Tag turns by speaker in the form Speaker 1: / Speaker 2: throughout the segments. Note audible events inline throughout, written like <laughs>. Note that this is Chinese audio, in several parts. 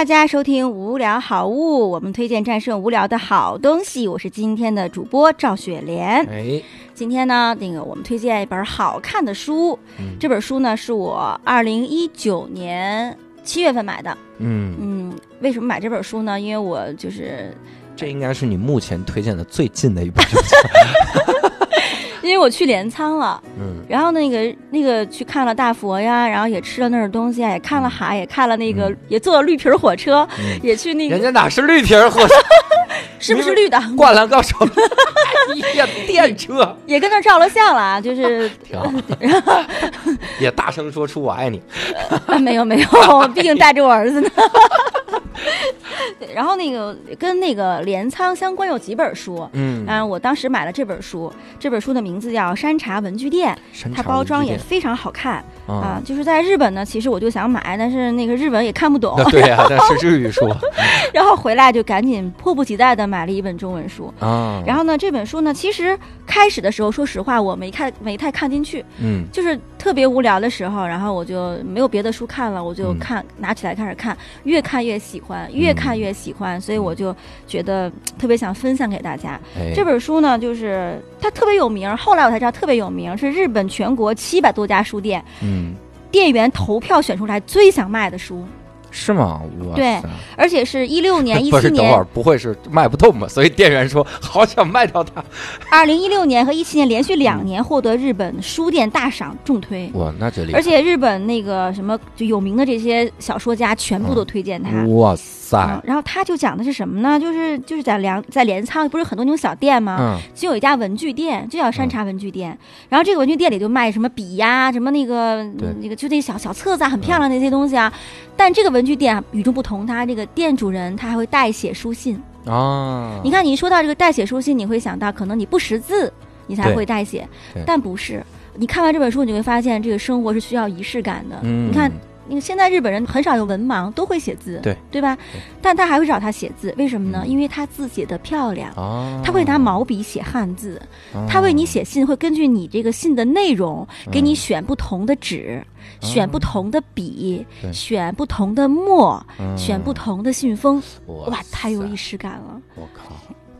Speaker 1: 大家收听《无聊好物》，我们推荐战胜无聊的好东西。我是今天的主播赵雪莲。
Speaker 2: 哎，
Speaker 1: 今天呢，那个我们推荐一本好看的书。
Speaker 2: 嗯
Speaker 1: 这本书呢，是我二零一九年七月份买的。
Speaker 2: 嗯，
Speaker 1: 嗯，为什么买这本书呢？因为我就是
Speaker 2: 这应该是你目前推荐的最近的一本书。<laughs> <laughs>
Speaker 1: 因为我去镰仓了，
Speaker 2: 嗯，
Speaker 1: 然后那个那个去看了大佛呀，然后也吃了那儿的东西啊，也看了海，也看了那个，
Speaker 2: 嗯
Speaker 1: 也坐了绿皮火车，
Speaker 2: 嗯
Speaker 1: 也去那个
Speaker 2: 人家哪是绿皮火车，<laughs>
Speaker 1: 是不是绿的？
Speaker 2: 灌篮高手，哎呀，电车，<laughs>
Speaker 1: 也跟那儿照了相了啊，就是
Speaker 2: 挺好。也大声说出我爱你。
Speaker 1: 啊，没有没有，毕竟带着我儿子呢。<laughs> 对然后那个跟那个镰仓相关有几本书，
Speaker 2: 嗯
Speaker 1: 啊，我当时买了这本书，这本书的名字叫《山茶文具店》，它包装也非常好看啊
Speaker 2: 啊。。
Speaker 1: 就是在日本呢，其实我就想买，但是那个日文也看不懂，
Speaker 2: 对呀，那是日语书 <laughs>
Speaker 1: 然后回来就赶紧迫不及待的买了一本中文书。
Speaker 2: 啊。
Speaker 1: 然后呢，这本书呢，其实开始的时候，说实话，我没看，没太看进去，
Speaker 2: 嗯
Speaker 1: 就是特别无聊的时候，然后我就没有别的书看了，我就
Speaker 2: 嗯
Speaker 1: 看、拿起来开始看，越看越喜欢，越看越喜欢，所以我就觉得嗯特别想分享给大家。
Speaker 2: 哎
Speaker 1: 这本书呢，就是它特别有名，后来我才知道特别有名，是日本全国七百多家书店
Speaker 2: 嗯
Speaker 1: 店员投票选出来最想卖的书，
Speaker 2: 是吗？哇
Speaker 1: 对而且是一六年、<laughs> 一七
Speaker 2: 等会儿
Speaker 1: 年、
Speaker 2: 不会是卖不动吧？所以店员说好想卖掉它。<laughs>
Speaker 1: 二零一六年和一七年连续两年获得日本书店大赏重推。
Speaker 2: 哇，那这里！
Speaker 1: 而且日本那个什么就有名的这些小说家全部都推荐他。
Speaker 2: 哇
Speaker 1: 嗯
Speaker 2: 塞，，
Speaker 1: 然后他就讲的是什么呢？就是就是在粮在镰仓不是很多那种小店吗？
Speaker 2: 嗯
Speaker 1: 就有一家文具店，就叫山茶文具店。然后这个文具店里就卖什么笔呀、什么那个那个就那小小册子啊，很漂亮的那些东西啊。但这个文具店啊与众不同，它这个店主人他还会代写书信。
Speaker 2: 啊，
Speaker 1: 你看，你一说到这个代写书信，你会想到可能你不识字，你才会代写，但不是。你看完这本书，你会发现这个生活是需要仪式感的。
Speaker 2: 嗯，
Speaker 1: 你看，那个现在日本人很少有文盲，都会写字，
Speaker 2: 对。
Speaker 1: 对吧？但他还会找他写字，为什么呢？
Speaker 2: 嗯。
Speaker 1: 因为他字写的漂亮。
Speaker 2: 啊，
Speaker 1: 他会拿毛笔写汉字，
Speaker 2: 啊，
Speaker 1: 他为你写信，会根据你这个信的内容，给你
Speaker 2: 嗯
Speaker 1: 选不同的纸，选不同的笔，
Speaker 2: 对。
Speaker 1: 选不同的墨，
Speaker 2: 嗯。
Speaker 1: 选不同的信封，
Speaker 2: 哇
Speaker 1: 哇，太有仪式感了。
Speaker 2: 我靠，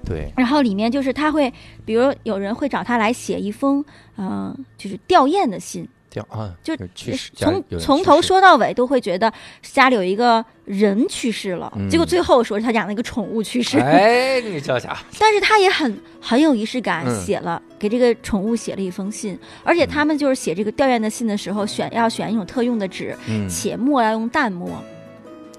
Speaker 2: 对，
Speaker 1: 然后里面就是他会，比如有人会找他来写一封，嗯、就是吊唁的信，
Speaker 2: 掉啊，
Speaker 1: 就
Speaker 2: 去世，
Speaker 1: 从从头说到尾，都会觉得家里有一个人去世了，
Speaker 2: 嗯
Speaker 1: 结果最后说是他养了一个宠物去世，
Speaker 2: 哎，<laughs> 你这家，
Speaker 1: 但是他也很很有仪式感，
Speaker 2: 嗯
Speaker 1: 写了给这个宠物写了一封信，而且他们就是写这个吊唁的信的时候，选要选一种特用的纸，
Speaker 2: 嗯，
Speaker 1: 且墨要用淡墨，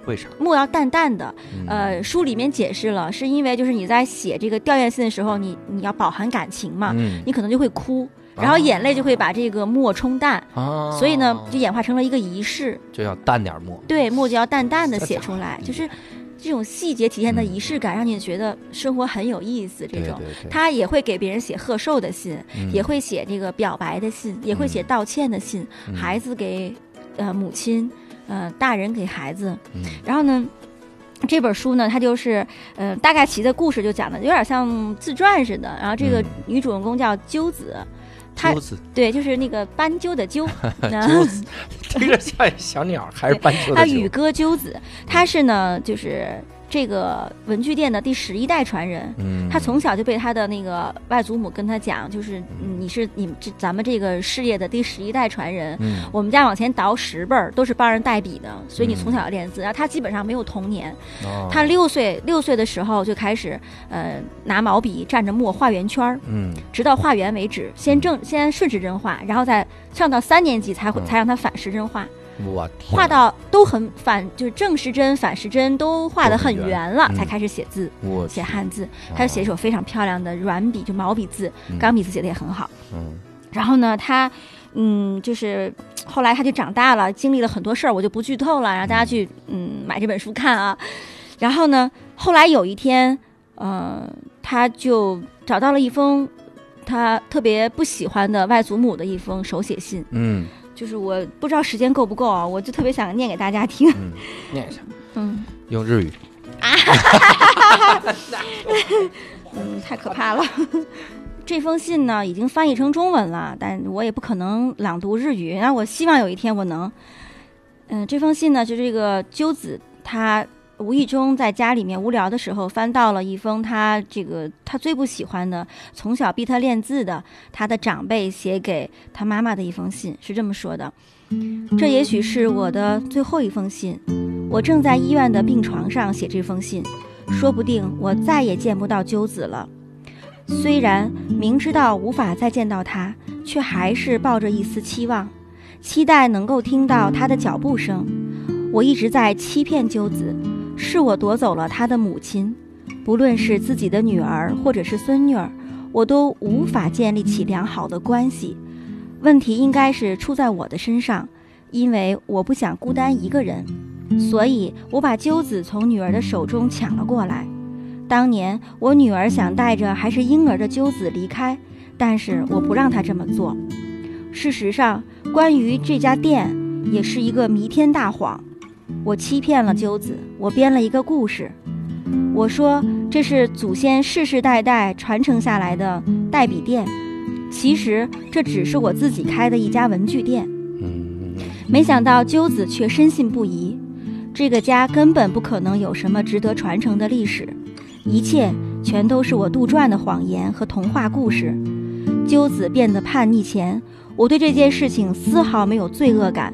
Speaker 2: 为啥？
Speaker 1: 墨要淡淡的。
Speaker 2: 嗯
Speaker 1: 呃，书里面解释了，是因为就是你在写这个吊唁信的时候，你你要饱含感情嘛，
Speaker 2: 嗯
Speaker 1: 你可能就会哭，然后眼泪就会把这个墨冲淡，
Speaker 2: 啊，
Speaker 1: 所以呢，就演化成了一个仪式。
Speaker 2: 就要淡点墨，
Speaker 1: 对，墨就要淡淡的写出来，就是这种细节体现的
Speaker 2: 嗯
Speaker 1: 仪式感，让你觉得生活很有意思。这种
Speaker 2: 对对对，
Speaker 1: 他也会给别人写贺寿的信，
Speaker 2: 嗯
Speaker 1: 也会写这个表白的信，也会写道歉的信，
Speaker 2: 嗯
Speaker 1: 孩子给呃母亲，呃大人给孩子。
Speaker 2: 嗯
Speaker 1: 然后呢，这本书呢，它就是呃大概其的故事就讲的有点像自传似的。然后这个
Speaker 2: 嗯
Speaker 1: 女主人公叫鸠子，她
Speaker 2: 鸠子，
Speaker 1: 对，就是那个斑鸠的鸠，<laughs>
Speaker 2: 鸠子，听着像小鸟，还是斑鸠？
Speaker 1: 他宇歌鸠子，他是呢，就是这个文具店的第十一代传人。
Speaker 2: 嗯，
Speaker 1: 他从小就被他的那个外祖母跟他讲，就是嗯你是你们这咱们这个事业的第十一代传人。
Speaker 2: 嗯
Speaker 1: 我们家往前倒十辈儿都是帮人代笔的，所以你
Speaker 2: 嗯
Speaker 1: 从小要练字。然后他基本上没有童年，
Speaker 2: 哦
Speaker 1: 他六岁六岁的时候就开始呃拿毛笔蘸着墨画圆圈儿，
Speaker 2: 嗯
Speaker 1: 直到画圆为止。先正先顺时针画，然后再上到三年级才会
Speaker 2: 嗯
Speaker 1: 才让他反时针画。
Speaker 2: 我
Speaker 1: 画到都很反，就是正时针、反时针都画得很
Speaker 2: 圆
Speaker 1: 圆了，
Speaker 2: 嗯
Speaker 1: 才开始写字，写汉字。他就写一首非常漂亮的软笔，就毛笔字，
Speaker 2: 嗯
Speaker 1: 钢笔字写的也很好。
Speaker 2: 嗯
Speaker 1: 然后呢，他嗯，就是后来他就长大了，经历了很多事儿，我就不剧透了，让大家去嗯买这本书看啊。然后呢，后来有一天，呃，他就找到了一封他特别不喜欢的外祖母的一封手写信。
Speaker 2: 嗯
Speaker 1: 就是我不知道时间够不够啊，我就特别想念给大家听。
Speaker 2: 嗯，念一下，<laughs>
Speaker 1: 嗯
Speaker 2: 用日语啊。<laughs>
Speaker 1: 嗯，太可怕了。这封信呢已经翻译成中文了，但我也不可能朗读日语。那我希望有一天我能。嗯，这封信呢，就这个鸠子她无意中在家里面无聊的时候，翻到了一封他这个他最不喜欢的，从小逼他练字的他的长辈写给他妈妈的一封信，是这么说的：这也许是我的最后一封信，我正在医院的病床上写这封信，说不定我再也见不到鸠子了。虽然明知道无法再见到他，却还是抱着一丝期望，期待能够听到他的脚步声。我一直在欺骗鸠子，是我夺走了他的母亲。不论是自己的女儿，或者是孙女儿，我都无法建立起良好的关系。问题应该是出在我的身上，因为我不想孤单一个人，所以我把鸠子从女儿的手中抢了过来。当年我女儿想带着还是婴儿的鸠子离开，但是我不让她这么做。事实上，关于这家店，也是一个弥天大谎。我欺骗了鸠子，我编了一个故事。我说这是祖先世世代代传承下来的代笔店，其实这只是我自己开的一家文具店。
Speaker 2: 嗯，
Speaker 1: 没想到鸠子却深信不疑，这个家根本不可能有什么值得传承的历史，一切全都是我杜撰的谎言和童话故事。鸠子变得叛逆前，我对这件事情丝毫没有罪恶感。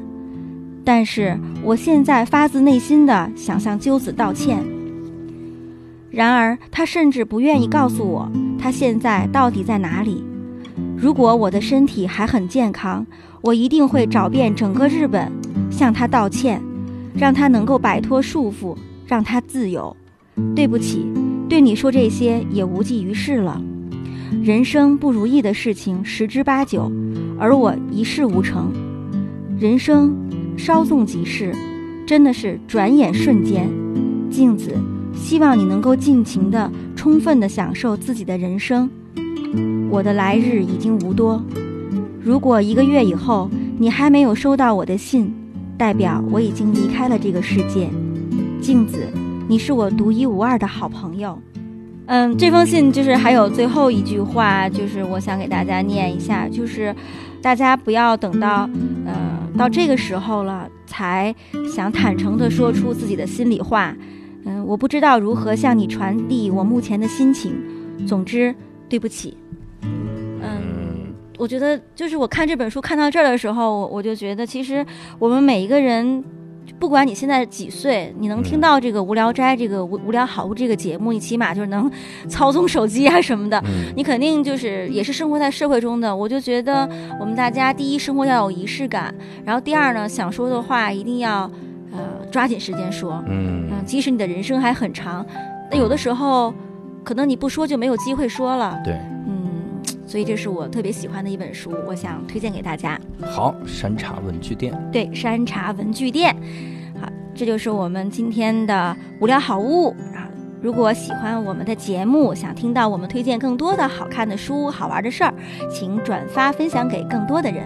Speaker 1: 但是我现在发自内心的想向鸠子道歉。然而，他甚至不愿意告诉我他现在到底在哪里。如果我的身体还很健康，我一定会找遍整个日本，向他道歉，让他能够摆脱束缚，让他自由。对不起，对你说这些也无济于事了。人生不如意的事情十之八九，而我一事无成。人生。稍纵即逝，真的是转眼瞬间。镜子，希望你能够尽情的、充分的享受自己的人生。我的来日已经无多。如果一个月以后你还没有收到我的信，代表我已经离开了这个世界。镜子，你是我独一无二的好朋友。嗯，这封信就是还有最后一句话，就是我想给大家念一下，就是大家不要等到，呃。到这个时候了，才想坦诚地说出自己的心里话。嗯，我不知道如何向你传递我目前的心情。总之，对不起。嗯，我觉得就是我看这本书看到这儿的时候，我就觉得其实我们每一个人。不管你现在几岁，你能听到这个《无聊斋》这个无无聊好物这个节目，你起码就是能 <laughs> 操纵手机啊什么的，你肯定就是也是生活在社会中的。我就觉得我们大家第一生活要有仪式感，然后第二呢，想说的话一定要呃抓紧时间说。嗯，即使你的人生还很长，那有的时候可能你不说就没有机会说了。
Speaker 2: 对，
Speaker 1: 嗯，所以这是我特别喜欢的一本书，我想推荐给大家。
Speaker 2: 好，山茶文具店。
Speaker 1: 对，山茶文具店。好这就是我们今天的无聊好物啊！如果喜欢我们的节目，想听到我们推荐更多的好看的书、好玩的事儿，请转发分享给更多的人。